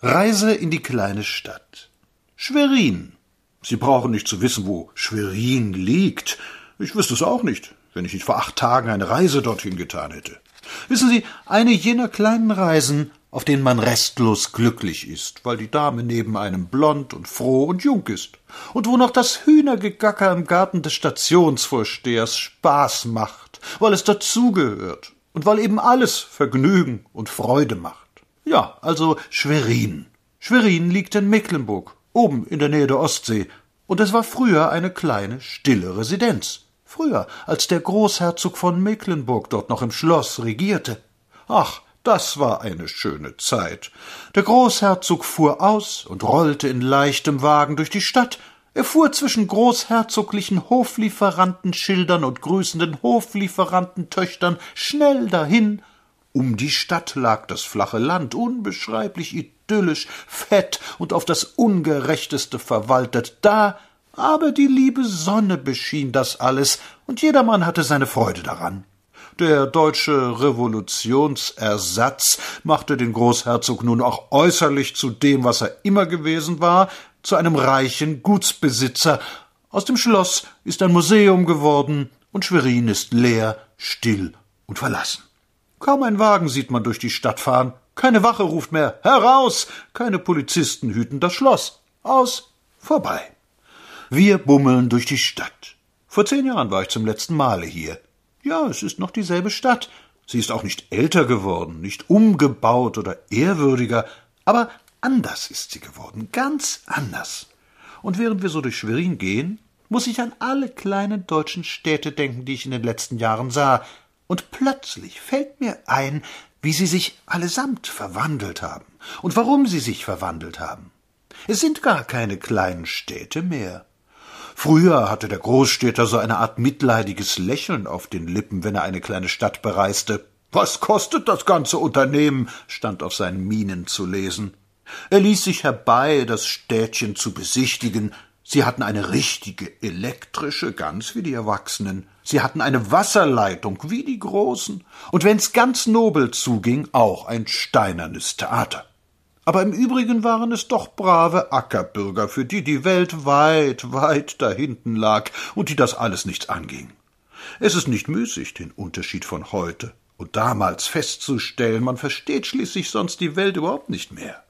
Reise in die kleine Stadt. Schwerin. Sie brauchen nicht zu wissen, wo Schwerin liegt. Ich wüsste es auch nicht, wenn ich nicht vor acht Tagen eine Reise dorthin getan hätte. Wissen Sie, eine jener kleinen Reisen, auf denen man restlos glücklich ist, weil die Dame neben einem blond und froh und jung ist, und wo noch das Hühnergegacker im Garten des Stationsvorstehers Spaß macht, weil es dazugehört und weil eben alles Vergnügen und Freude macht. Ja, also Schwerin. Schwerin liegt in Mecklenburg, oben in der Nähe der Ostsee, und es war früher eine kleine, stille Residenz. Früher, als der Großherzog von Mecklenburg dort noch im Schloss regierte. Ach, das war eine schöne Zeit. Der Großherzog fuhr aus und rollte in leichtem Wagen durch die Stadt. Er fuhr zwischen großherzoglichen Hoflieferantenschildern und grüßenden Hoflieferantentöchtern schnell dahin um die Stadt lag das flache Land, unbeschreiblich idyllisch, fett und auf das Ungerechteste verwaltet. Da aber die liebe Sonne beschien das alles, und jedermann hatte seine Freude daran. Der deutsche Revolutionsersatz machte den Großherzog nun auch äußerlich zu dem, was er immer gewesen war, zu einem reichen Gutsbesitzer. Aus dem Schloss ist ein Museum geworden, und Schwerin ist leer, still und verlassen. Kaum ein Wagen sieht man durch die Stadt fahren. Keine Wache ruft mehr Heraus. Keine Polizisten hüten das Schloss. Aus. Vorbei. Wir bummeln durch die Stadt. Vor zehn Jahren war ich zum letzten Male hier. Ja, es ist noch dieselbe Stadt. Sie ist auch nicht älter geworden, nicht umgebaut oder ehrwürdiger, aber anders ist sie geworden, ganz anders. Und während wir so durch Schwerin gehen, muss ich an alle kleinen deutschen Städte denken, die ich in den letzten Jahren sah, und plötzlich fällt mir ein, wie sie sich allesamt verwandelt haben und warum sie sich verwandelt haben. Es sind gar keine kleinen Städte mehr. Früher hatte der Großstädter so eine Art mitleidiges Lächeln auf den Lippen, wenn er eine kleine Stadt bereiste. Was kostet das ganze Unternehmen? stand auf seinen Mienen zu lesen. Er ließ sich herbei, das Städtchen zu besichtigen, Sie hatten eine richtige elektrische, ganz wie die Erwachsenen. Sie hatten eine Wasserleitung, wie die Großen. Und wenn's ganz nobel zuging, auch ein steinernes Theater. Aber im Übrigen waren es doch brave Ackerbürger, für die die Welt weit, weit dahinten lag und die das alles nichts anging. Es ist nicht müßig, den Unterschied von heute und damals festzustellen, man versteht schließlich sonst die Welt überhaupt nicht mehr.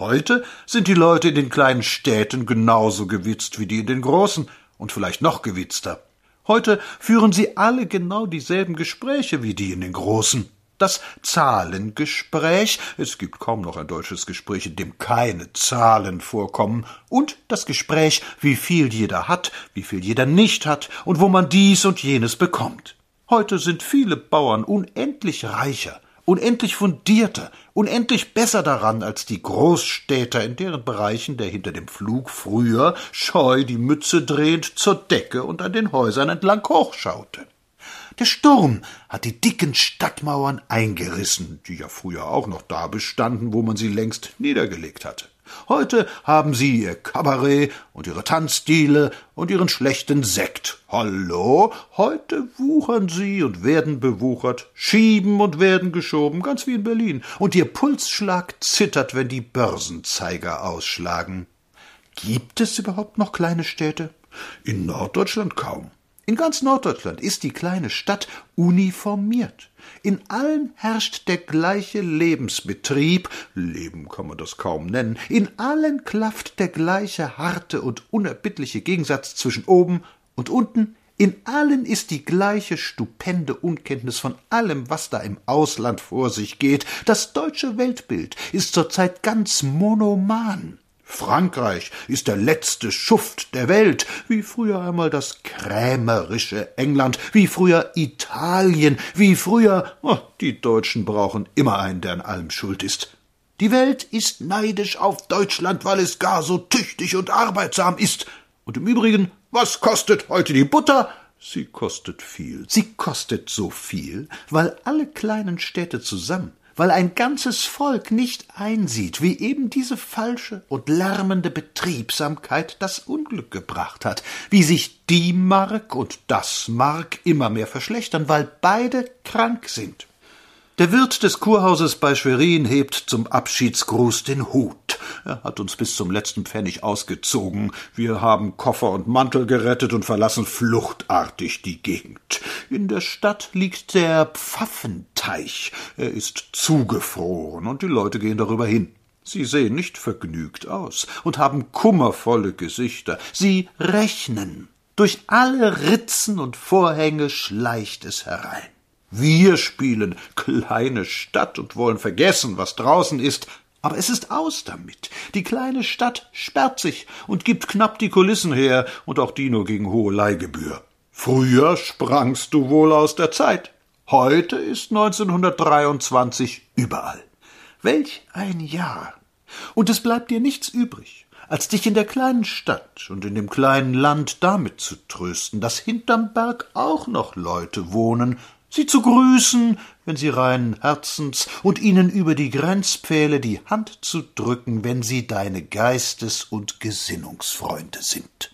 Heute sind die Leute in den kleinen Städten genauso gewitzt wie die in den großen und vielleicht noch gewitzter. Heute führen sie alle genau dieselben Gespräche wie die in den großen. Das Zahlengespräch, es gibt kaum noch ein deutsches Gespräch, in dem keine Zahlen vorkommen, und das Gespräch, wie viel jeder hat, wie viel jeder nicht hat und wo man dies und jenes bekommt. Heute sind viele Bauern unendlich reicher, unendlich fundierter, unendlich besser daran als die Großstädter, in deren Bereichen der hinter dem Flug früher scheu die Mütze drehend zur Decke und an den Häusern entlang hochschaute. Der Sturm hat die dicken Stadtmauern eingerissen, die ja früher auch noch da bestanden, wo man sie längst niedergelegt hatte. Heute haben sie ihr Kabarett und ihre Tanzstile und ihren schlechten Sekt. Hallo, heute wuchern sie und werden bewuchert, schieben und werden geschoben, ganz wie in Berlin, und ihr Pulsschlag zittert, wenn die Börsenzeiger ausschlagen. Gibt es überhaupt noch kleine Städte? In Norddeutschland kaum. In ganz Norddeutschland ist die kleine Stadt uniformiert. In allen herrscht der gleiche Lebensbetrieb, Leben kann man das kaum nennen, in allen klafft der gleiche harte und unerbittliche Gegensatz zwischen oben und unten, in allen ist die gleiche stupende Unkenntnis von allem, was da im Ausland vor sich geht. Das deutsche Weltbild ist zurzeit ganz monoman. Frankreich ist der letzte Schuft der Welt, wie früher einmal das krämerische England, wie früher Italien, wie früher oh, die Deutschen brauchen immer einen, der an allem schuld ist. Die Welt ist neidisch auf Deutschland, weil es gar so tüchtig und arbeitsam ist. Und im Übrigen, was kostet heute die Butter? Sie kostet viel. Sie kostet so viel, weil alle kleinen Städte zusammen weil ein ganzes Volk nicht einsieht, wie eben diese falsche und lärmende Betriebsamkeit das Unglück gebracht hat, wie sich die Mark und das Mark immer mehr verschlechtern, weil beide krank sind. Der Wirt des Kurhauses bei Schwerin hebt zum Abschiedsgruß den Hut. Er hat uns bis zum letzten Pfennig ausgezogen. Wir haben Koffer und Mantel gerettet und verlassen fluchtartig die Gegend. In der Stadt liegt der Pfaffenteich. Er ist zugefroren und die Leute gehen darüber hin. Sie sehen nicht vergnügt aus und haben kummervolle Gesichter. Sie rechnen. Durch alle Ritzen und Vorhänge schleicht es herein. Wir spielen kleine Stadt und wollen vergessen, was draußen ist, aber es ist aus damit. Die kleine Stadt sperrt sich und gibt knapp die Kulissen her, und auch die nur gegen hohe Leihgebühr. Früher sprangst du wohl aus der Zeit. Heute ist 1923 überall. Welch ein Jahr! Und es bleibt dir nichts übrig, als dich in der kleinen Stadt und in dem kleinen Land damit zu trösten, dass hinterm Berg auch noch Leute wohnen, sie zu grüßen, wenn sie reinen Herzens, und ihnen über die Grenzpfähle die Hand zu drücken, wenn sie deine Geistes- und Gesinnungsfreunde sind.